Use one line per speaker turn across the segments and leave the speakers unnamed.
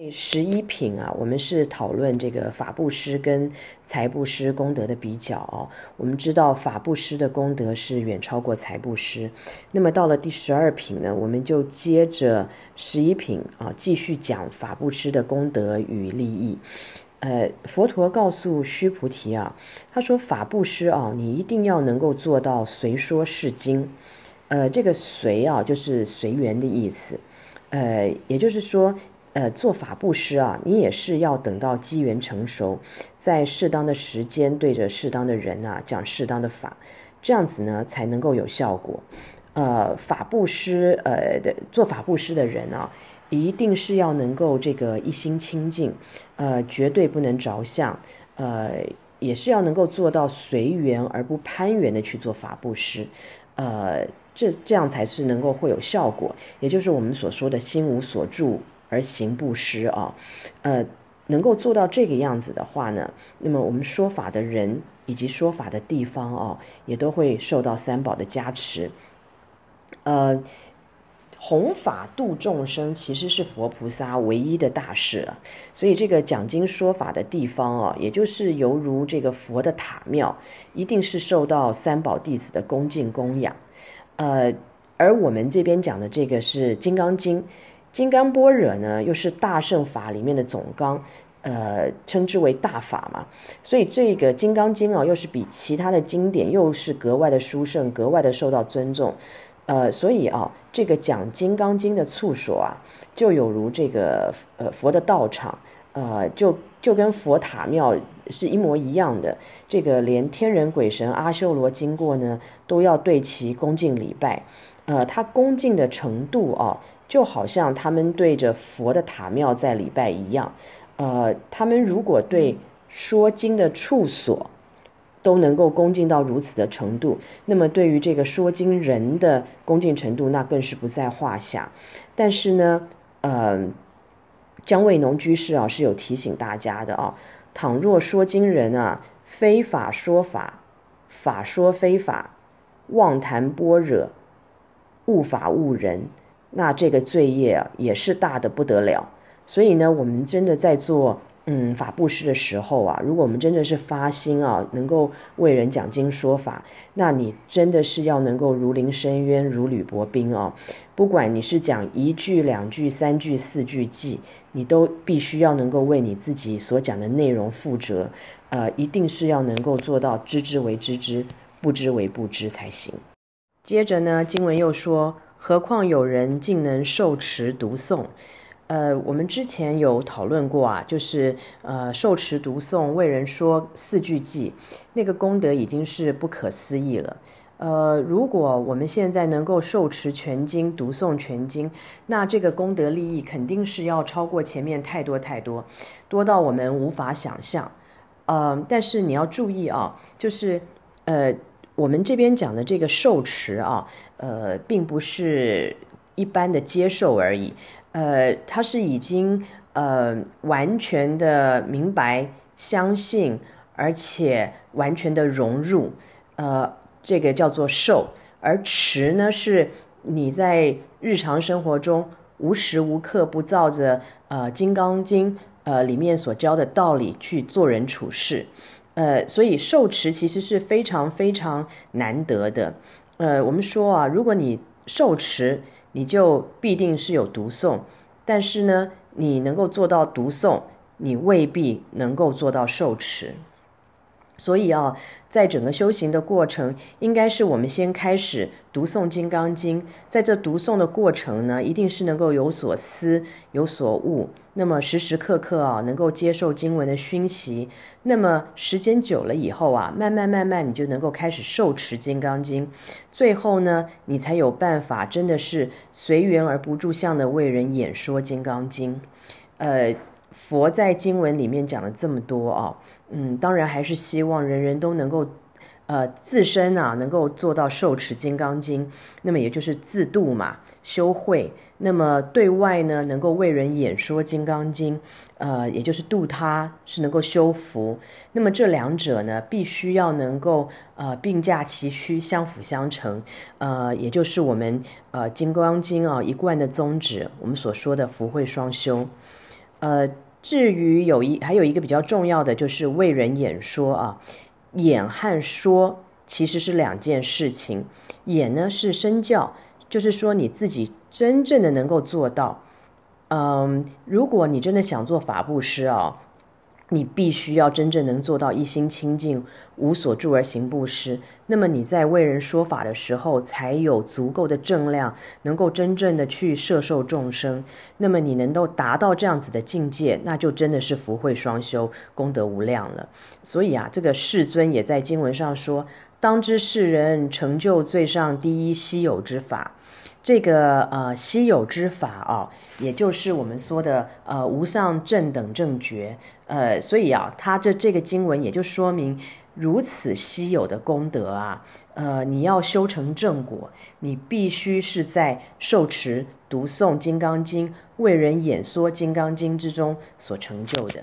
第十一品啊，我们是讨论这个法布施跟财布施功德的比较哦。我们知道法布施的功德是远超过财布施。那么到了第十二品呢，我们就接着十一品啊，继续讲法布施的功德与利益。呃，佛陀告诉须菩提啊，他说法布施啊，你一定要能够做到随说是经。呃，这个随啊，就是随缘的意思。呃，也就是说。呃，做法布施啊，你也是要等到机缘成熟，在适当的时间对着适当的人啊讲适当的法，这样子呢才能够有效果。呃，法布施，呃的做法布施的人啊，一定是要能够这个一心清净，呃，绝对不能着相，呃，也是要能够做到随缘而不攀缘的去做法布施，呃，这这样才是能够会有效果，也就是我们所说的心无所住。而行布施啊，呃，能够做到这个样子的话呢，那么我们说法的人以及说法的地方啊，也都会受到三宝的加持。呃，弘法度众生其实是佛菩萨唯一的大事啊，所以这个讲经说法的地方啊，也就是犹如这个佛的塔庙，一定是受到三宝弟子的恭敬供养。呃，而我们这边讲的这个是《金刚经》。金刚般若呢，又是大乘法里面的总纲，呃，称之为大法嘛。所以这个《金刚经》啊，又是比其他的经典又是格外的殊胜，格外的受到尊重。呃，所以啊，这个讲《金刚经》的处所啊，就有如这个呃佛的道场，呃，就就跟佛塔庙是一模一样的。这个连天人鬼神阿修罗经过呢，都要对其恭敬礼拜。呃，他恭敬的程度啊。就好像他们对着佛的塔庙在礼拜一样，呃，他们如果对说经的处所都能够恭敬到如此的程度，那么对于这个说经人的恭敬程度，那更是不在话下。但是呢，呃，姜卫农居士啊是有提醒大家的啊，倘若说经人啊非法说法，法说非法，妄谈般若，误法误人。那这个罪业啊，也是大的不得了。所以呢，我们真的在做嗯法布施的时候啊，如果我们真的是发心啊，能够为人讲经说法，那你真的是要能够如临深渊，如履薄冰啊。不管你是讲一句、两句、三句、四句偈，你都必须要能够为你自己所讲的内容负责。呃，一定是要能够做到知之为知之，不知为不知才行。接着呢，经文又说。何况有人竟能受持读诵，呃，我们之前有讨论过啊，就是呃，受持读诵为人说四句偈，那个功德已经是不可思议了。呃，如果我们现在能够受持全经、读诵全经，那这个功德利益肯定是要超过前面太多太多，多到我们无法想象。呃，但是你要注意啊，就是呃。我们这边讲的这个受持啊，呃，并不是一般的接受而已，呃，他是已经呃完全的明白、相信，而且完全的融入，呃，这个叫做受。而持呢，是你在日常生活中无时无刻不照着呃《金刚经》呃里面所教的道理去做人处事。呃，所以受持其实是非常非常难得的。呃，我们说啊，如果你受持，你就必定是有读诵，但是呢，你能够做到读诵，你未必能够做到受持。所以啊，在整个修行的过程，应该是我们先开始读诵《金刚经》，在这读诵的过程呢，一定是能够有所思、有所悟。那么时时刻刻啊，能够接受经文的熏习。那么时间久了以后啊，慢慢慢慢，你就能够开始受持《金刚经》。最后呢，你才有办法，真的是随缘而不住相的为人演说《金刚经》。呃，佛在经文里面讲了这么多啊。嗯，当然还是希望人人都能够，呃，自身啊能够做到受持金刚经，那么也就是自度嘛，修慧。那么对外呢，能够为人演说金刚经，呃，也就是度他是能够修福。那么这两者呢，必须要能够呃并驾齐驱，相辅相成，呃，也就是我们呃金刚经啊一贯的宗旨，我们所说的福慧双修。呃，至于有一还有一个比较重要的就是为人演说啊，演和说其实是两件事情。演呢是身教，就是说你自己真正的能够做到。嗯，如果你真的想做法布施啊。你必须要真正能做到一心清净、无所住而行布施，那么你在为人说法的时候，才有足够的正量，能够真正的去摄受众生。那么你能够达到这样子的境界，那就真的是福慧双修，功德无量了。所以啊，这个世尊也在经文上说：“当知世人成就最上第一稀有之法。”这个呃稀有之法啊，也就是我们说的呃无上正等正觉，呃，所以啊，他这这个经文也就说明如此稀有的功德啊，呃，你要修成正果，你必须是在受持、读诵《金刚经》、为人演说《金刚经》之中所成就的。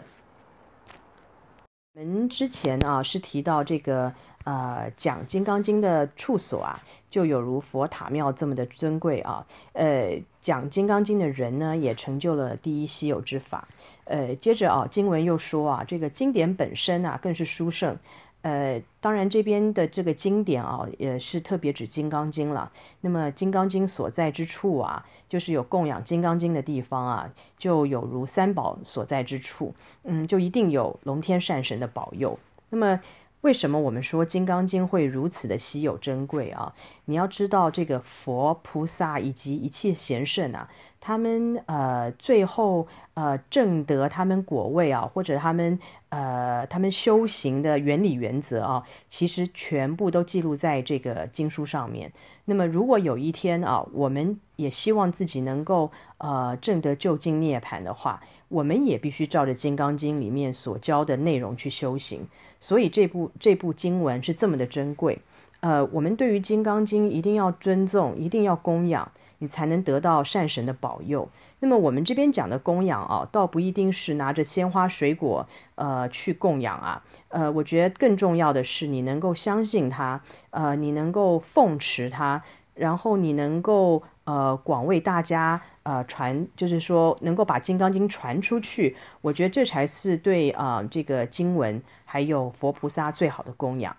我们之前啊是提到这个呃讲《金刚经》的处所啊。就有如佛塔庙这么的尊贵啊，呃，讲《金刚经》的人呢，也成就了第一稀有之法。呃，接着啊，经文又说啊，这个经典本身啊，更是殊胜。呃，当然这边的这个经典啊，也是特别指《金刚经》了。那么《金刚经》所在之处啊，就是有供养《金刚经》的地方啊，就有如三宝所在之处，嗯，就一定有龙天善神的保佑。那么。为什么我们说《金刚经》会如此的稀有珍贵啊？你要知道，这个佛菩萨以及一切贤圣啊，他们呃最后呃证得他们果位啊，或者他们呃他们修行的原理原则啊，其实全部都记录在这个经书上面。那么，如果有一天啊，我们也希望自己能够呃证得究竟涅槃的话，我们也必须照着《金刚经》里面所教的内容去修行。所以这部这部经文是这么的珍贵，呃，我们对于《金刚经》一定要尊重，一定要供养，你才能得到善神的保佑。那么我们这边讲的供养啊，倒不一定是拿着鲜花水果呃去供养啊，呃，我觉得更重要的是你能够相信他，呃，你能够奉持他，然后你能够呃广为大家呃传，就是说能够把《金刚经》传出去，我觉得这才是对啊、这个经文。还有佛菩萨最好的供养，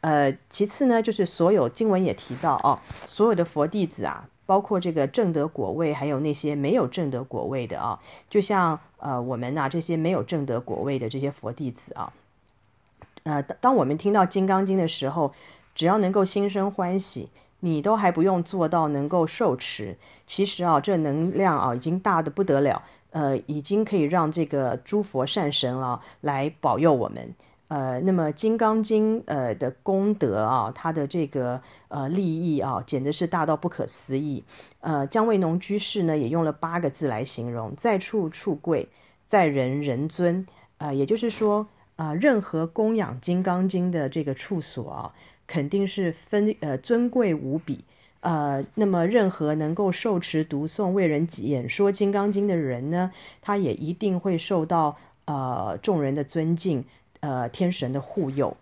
呃，其次呢，就是所有经文也提到哦，所有的佛弟子啊，包括这个正得果位，还有那些没有正得果位的啊，就像呃我们呐、这些没有正得果位的这些佛弟子啊，呃，当我们听到《金刚经》的时候，只要能够心生欢喜，你都还不用做到能够受持，其实啊，这能量啊已经大得不得了。呃，已经可以让这个诸佛善神啊来保佑我们。呃，那么《金刚经》呃的功德啊，它的这个呃利益啊，简直是大到不可思议。呃，姜维农居士呢也用了八个字来形容：在处处贵，在人人尊。呃，也就是说，啊、呃，任何供养《金刚经》的这个处所啊，肯定是分呃尊贵无比。呃，那么任何能够受持、读诵、为人演说《金刚经》的人呢，他也一定会受到呃众人的尊敬，呃天神的护佑。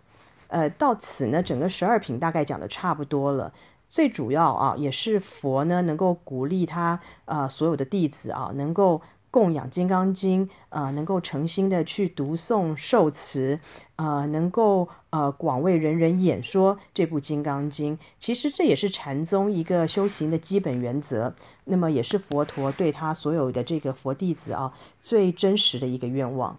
呃，到此呢，整个十二品大概讲的差不多了。最主要啊，也是佛呢能够鼓励他呃所有的弟子啊，能够。供养《金刚经》，呃，能够诚心的去读诵受持，呃，能够呃广为人人演说这部《金刚经》，其实这也是禅宗一个修行的基本原则，那么也是佛陀对他所有的这个佛弟子啊最真实的一个愿望。